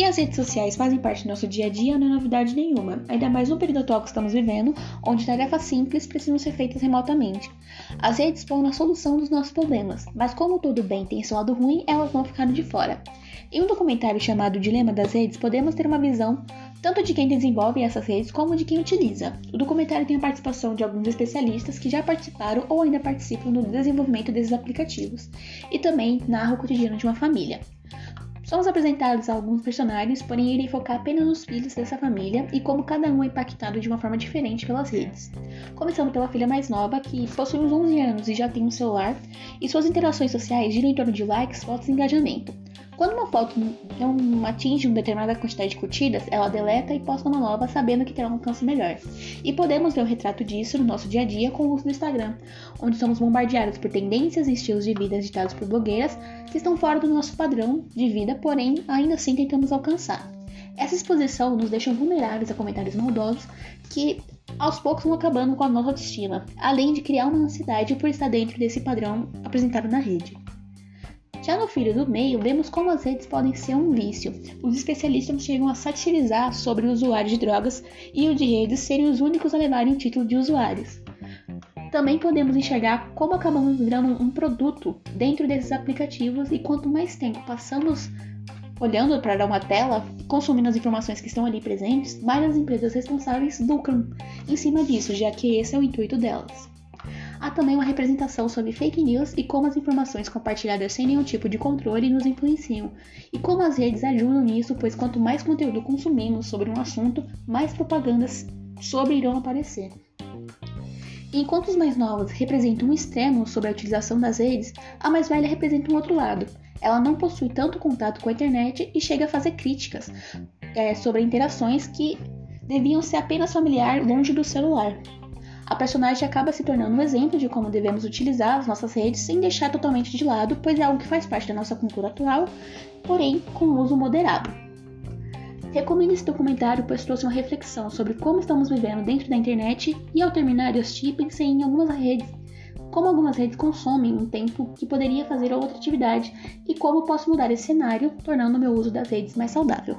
Que as redes sociais fazem parte do nosso dia a dia não é novidade nenhuma, ainda mais no período atual que estamos vivendo, onde tarefas simples precisam ser feitas remotamente. As redes foram a solução dos nossos problemas, mas como todo bem tem seu lado ruim, elas não ficaram de fora. Em um documentário chamado Dilema das Redes, podemos ter uma visão tanto de quem desenvolve essas redes como de quem utiliza. O documentário tem a participação de alguns especialistas que já participaram ou ainda participam no desenvolvimento desses aplicativos, e também narra o cotidiano de uma família. Somos apresentados a alguns personagens, porém irei focar apenas nos filhos dessa família e como cada um é impactado de uma forma diferente pelas redes. Começando pela filha mais nova, que possui uns 11 anos e já tem um celular, e suas interações sociais giram em torno de likes, fotos e engajamento. Quando uma foto não atinge uma determinada quantidade de curtidas, ela deleta e posta uma nova sabendo que terá um alcance melhor. E podemos ver o retrato disso no nosso dia a dia com o uso do Instagram, onde somos bombardeados por tendências e estilos de vida ditados por blogueiras que estão fora do nosso padrão de vida, porém ainda assim tentamos alcançar. Essa exposição nos deixa vulneráveis a comentários maldosos que aos poucos vão acabando com a nossa autoestima, além de criar uma ansiedade por estar dentro desse padrão apresentado na rede. Já no filho do meio, vemos como as redes podem ser um vício. Os especialistas chegam a satirizar sobre o usuário de drogas e o de redes serem os únicos a levarem o título de usuários. Também podemos enxergar como acabamos virando um produto dentro desses aplicativos e quanto mais tempo passamos olhando para uma tela, consumindo as informações que estão ali presentes, mais as empresas responsáveis lucram em cima disso, já que esse é o intuito delas. Há também uma representação sobre fake news e como as informações compartilhadas sem nenhum tipo de controle nos influenciam, e como as redes ajudam nisso, pois quanto mais conteúdo consumimos sobre um assunto, mais propagandas sobre irão aparecer. enquanto os mais novos representam um extremo sobre a utilização das redes, a mais velha representa um outro lado. Ela não possui tanto contato com a internet e chega a fazer críticas é, sobre interações que deviam ser apenas familiar longe do celular. A personagem acaba se tornando um exemplo de como devemos utilizar as nossas redes sem deixar totalmente de lado, pois é algo que faz parte da nossa cultura atual, porém com uso moderado. Recomendo esse documentário, pois trouxe uma reflexão sobre como estamos vivendo dentro da internet e ao terminar eu assisti pensei em algumas redes, como algumas redes consomem um tempo que poderia fazer outra atividade e como posso mudar esse cenário, tornando o meu uso das redes mais saudável.